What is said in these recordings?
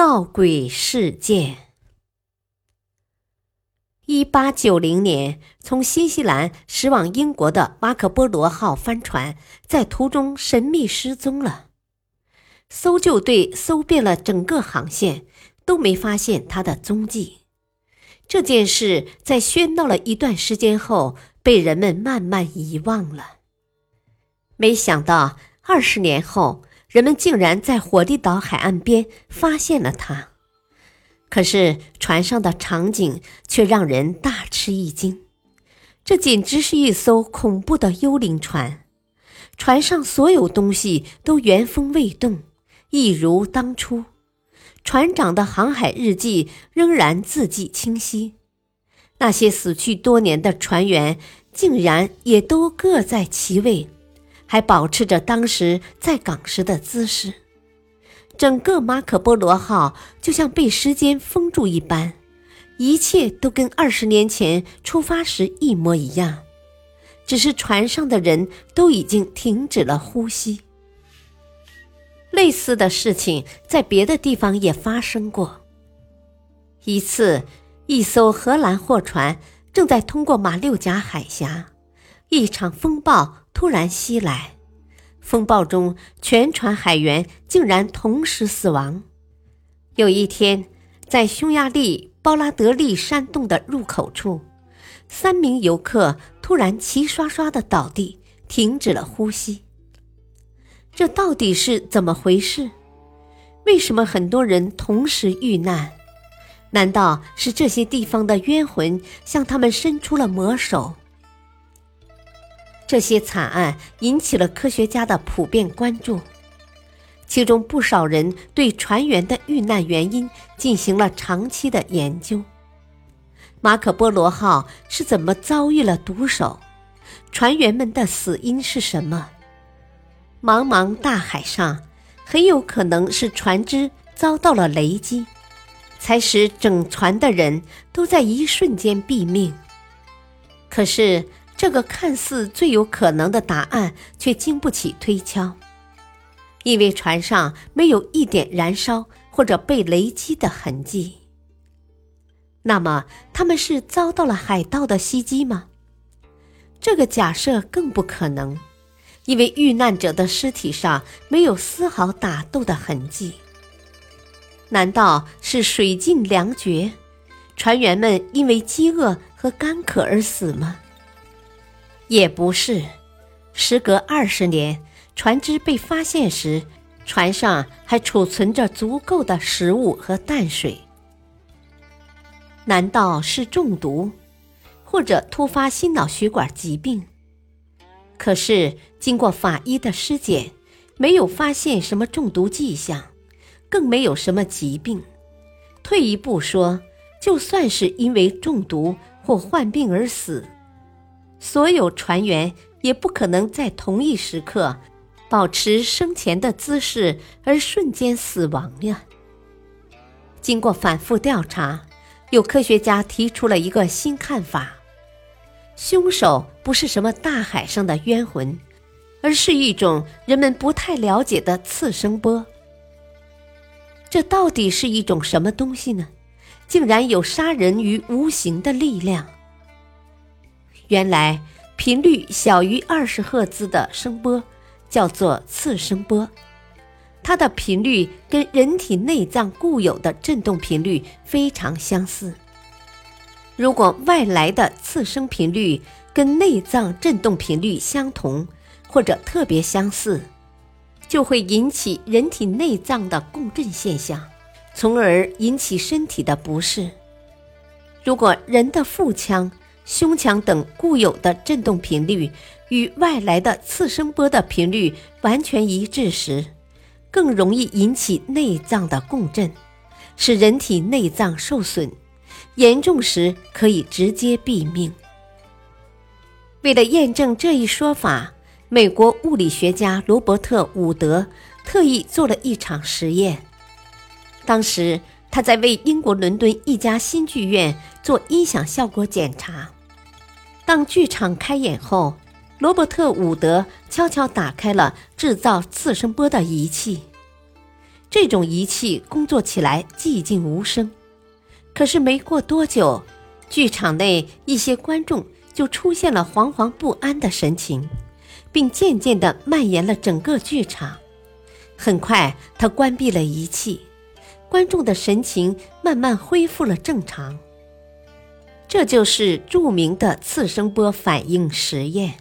闹鬼事件。一八九零年，从新西兰驶往英国的马可波罗号帆船在途中神秘失踪了。搜救队搜遍了整个航线，都没发现它的踪迹。这件事在喧闹了一段时间后，被人们慢慢遗忘了。没想到，二十年后。人们竟然在火地岛海岸边发现了它，可是船上的场景却让人大吃一惊。这简直是一艘恐怖的幽灵船，船上所有东西都原封未动，一如当初。船长的航海日记仍然字迹清晰，那些死去多年的船员竟然也都各在其位。还保持着当时在港时的姿势，整个马可波罗号就像被时间封住一般，一切都跟二十年前出发时一模一样，只是船上的人都已经停止了呼吸。类似的事情在别的地方也发生过。一次，一艘荷兰货船正在通过马六甲海峡，一场风暴。突然袭来，风暴中全船海员竟然同时死亡。有一天，在匈牙利包拉德利山洞的入口处，三名游客突然齐刷刷的倒地，停止了呼吸。这到底是怎么回事？为什么很多人同时遇难？难道是这些地方的冤魂向他们伸出了魔手？这些惨案引起了科学家的普遍关注，其中不少人对船员的遇难原因进行了长期的研究。马可波罗号是怎么遭遇了毒手？船员们的死因是什么？茫茫大海上，很有可能是船只遭到了雷击，才使整船的人都在一瞬间毙命。可是。这个看似最有可能的答案，却经不起推敲，因为船上没有一点燃烧或者被雷击的痕迹。那么，他们是遭到了海盗的袭击吗？这个假设更不可能，因为遇难者的尸体上没有丝毫打斗的痕迹。难道是水尽粮绝，船员们因为饥饿和干渴而死吗？也不是，时隔二十年，船只被发现时，船上还储存着足够的食物和淡水。难道是中毒，或者突发心脑血管疾病？可是经过法医的尸检，没有发现什么中毒迹象，更没有什么疾病。退一步说，就算是因为中毒或患病而死。所有船员也不可能在同一时刻保持生前的姿势而瞬间死亡呀。经过反复调查，有科学家提出了一个新看法：凶手不是什么大海上的冤魂，而是一种人们不太了解的次声波。这到底是一种什么东西呢？竟然有杀人于无形的力量！原来频率小于二十赫兹的声波叫做次声波，它的频率跟人体内脏固有的振动频率非常相似。如果外来的次声频率跟内脏振动频率相同或者特别相似，就会引起人体内脏的共振现象，从而引起身体的不适。如果人的腹腔，胸腔等固有的振动频率与外来的次声波的频率完全一致时，更容易引起内脏的共振，使人体内脏受损，严重时可以直接毙命。为了验证这一说法，美国物理学家罗伯特·伍德特意做了一场实验。当时他在为英国伦敦一家新剧院做音响效果检查。当剧场开演后，罗伯特·伍德悄悄打开了制造次声波的仪器。这种仪器工作起来寂静无声，可是没过多久，剧场内一些观众就出现了惶惶不安的神情，并渐渐地蔓延了整个剧场。很快，他关闭了仪器，观众的神情慢慢恢复了正常。这就是著名的次声波反应实验。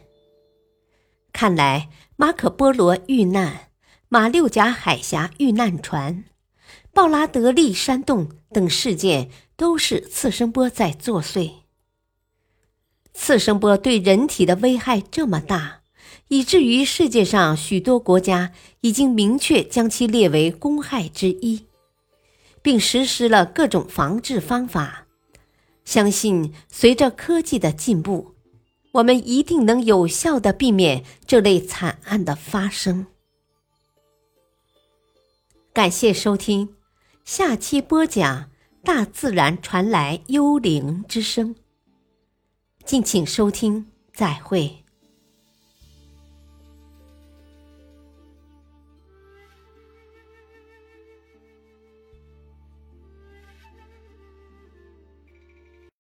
看来，马可·波罗遇难、马六甲海峡遇难船、鲍拉德利山洞等事件都是次声波在作祟。次声波对人体的危害这么大，以至于世界上许多国家已经明确将其列为公害之一，并实施了各种防治方法。相信随着科技的进步，我们一定能有效的避免这类惨案的发生。感谢收听，下期播讲大自然传来幽灵之声。敬请收听，再会。